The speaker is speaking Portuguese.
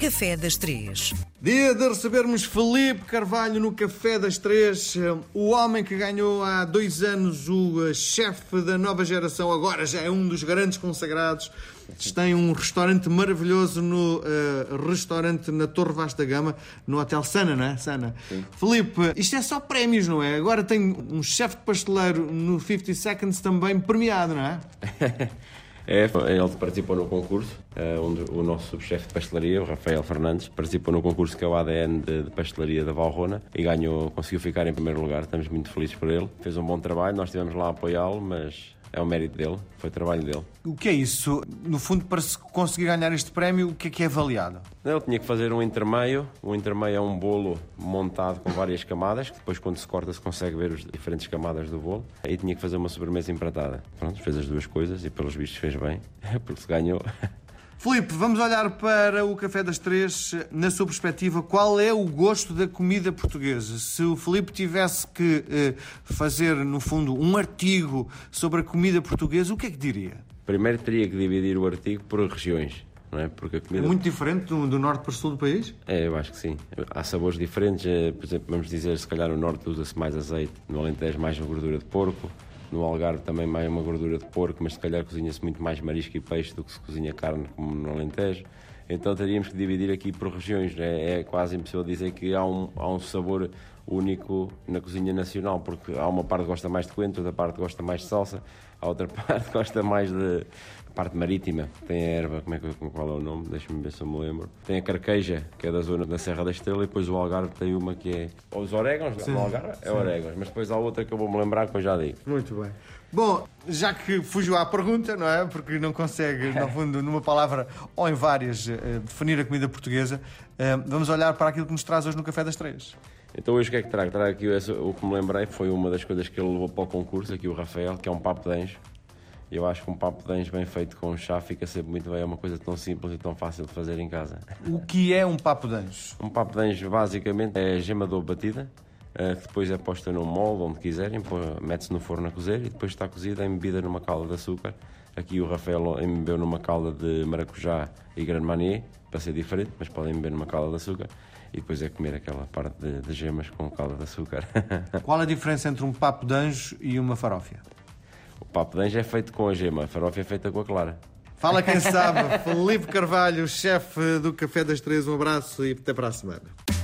Café das Três. Dia de recebermos Felipe Carvalho no Café das Três, o homem que ganhou há dois anos o eh, chefe da nova geração, agora já é um dos grandes consagrados. Tem um restaurante maravilhoso no uh, restaurante na Torre Vasta Gama, no Hotel Sana, não é? Sana. Sim. Felipe, isto é só prémios, não é? Agora tem um chefe de pasteleiro no 50 Seconds também premiado, não é? É, ele participou no concurso, eh, onde o nosso subchefe de pastelaria, o Rafael Fernandes, participou no concurso que é o ADN de, de pastelaria da Valrona e ganhou, conseguiu ficar em primeiro lugar. Estamos muito felizes por ele. Fez um bom trabalho, nós estivemos lá a apoiá-lo, mas é o mérito dele, foi o trabalho dele. O que é isso? No fundo, para se conseguir ganhar este prémio, o que é que é avaliado? Ele tinha que fazer um intermeio. O intermeio é um bolo montado com várias camadas, que depois, quando se corta, se consegue ver as diferentes camadas do bolo. Aí tinha que fazer uma sobremesa empratada. Pronto, fez as duas coisas e, pelos vistos, fez bem, porque se ganhou. Filipe, vamos olhar para o Café das Três. Na sua perspectiva, qual é o gosto da comida portuguesa? Se o Filipe tivesse que eh, fazer, no fundo, um artigo sobre a comida portuguesa, o que é que diria? Primeiro teria que dividir o artigo por regiões. Não é? Porque a comida... É muito diferente do, do norte para o sul do país? É, eu acho que sim. Há sabores diferentes. eh, Por exemplo, vamos dizer, se calhar no norte usa-se mais azeite, no Alentejo mais gordura de porco, no Algarve também mais uma gordura de porco, mas se calhar cozinha-se muito mais marisco e peixe do que se cozinha carne, como no Alentejo. Então teríamos que dividir aqui por regiões. É, é quase impossível dizer que há um, há um sabor único na cozinha nacional, porque há uma parte que gosta mais de coentro, outra parte que gosta mais de salsa, a outra parte que gosta mais de parte marítima. Tem a erva, como é que, qual é o nome? Deixa-me ver se eu me lembro. Tem a carqueja, que é da zona da Serra da Estrela, e depois o Algarve tem uma que é. Os orégãos, no Algarve é orégãos, mas depois há outra que eu vou-me lembrar que eu já digo. Muito bem. Bom, já que fugiu à pergunta, não é? Porque não consegue, no fundo, numa palavra ou em várias, eh, definir a comida portuguesa, eh, vamos olhar para aquilo que nos traz hoje no Café das Três. Então hoje o que é que trago? Trago aqui o que me lembrei, foi uma das coisas que ele levou para o concurso, aqui o Rafael, que é um papo de anjo. Eu acho que um papo de anjo bem feito com chá fica sempre muito bem, é uma coisa tão simples e tão fácil de fazer em casa. O que é um papo de anjo? Um papo de anjo basicamente é gema de ovo batida, eh, que depois é posta num molde, onde quiserem, mete-se no forno a cozer e depois está cozida, embebida numa calda de açúcar. Aqui o Rafael embebeu numa calda de maracujá e grande manier, para ser diferente, mas podem beber numa calda de açúcar. E depois é comer aquela parte de, de gemas com calda de açúcar. Qual a diferença entre um papo de anjo e uma farófia? o papo de anjo é feito com a gema, a farofa é feita com a clara. Fala quem sabe, Felipe Carvalho, chefe do Café das Três, um abraço e até para a semana.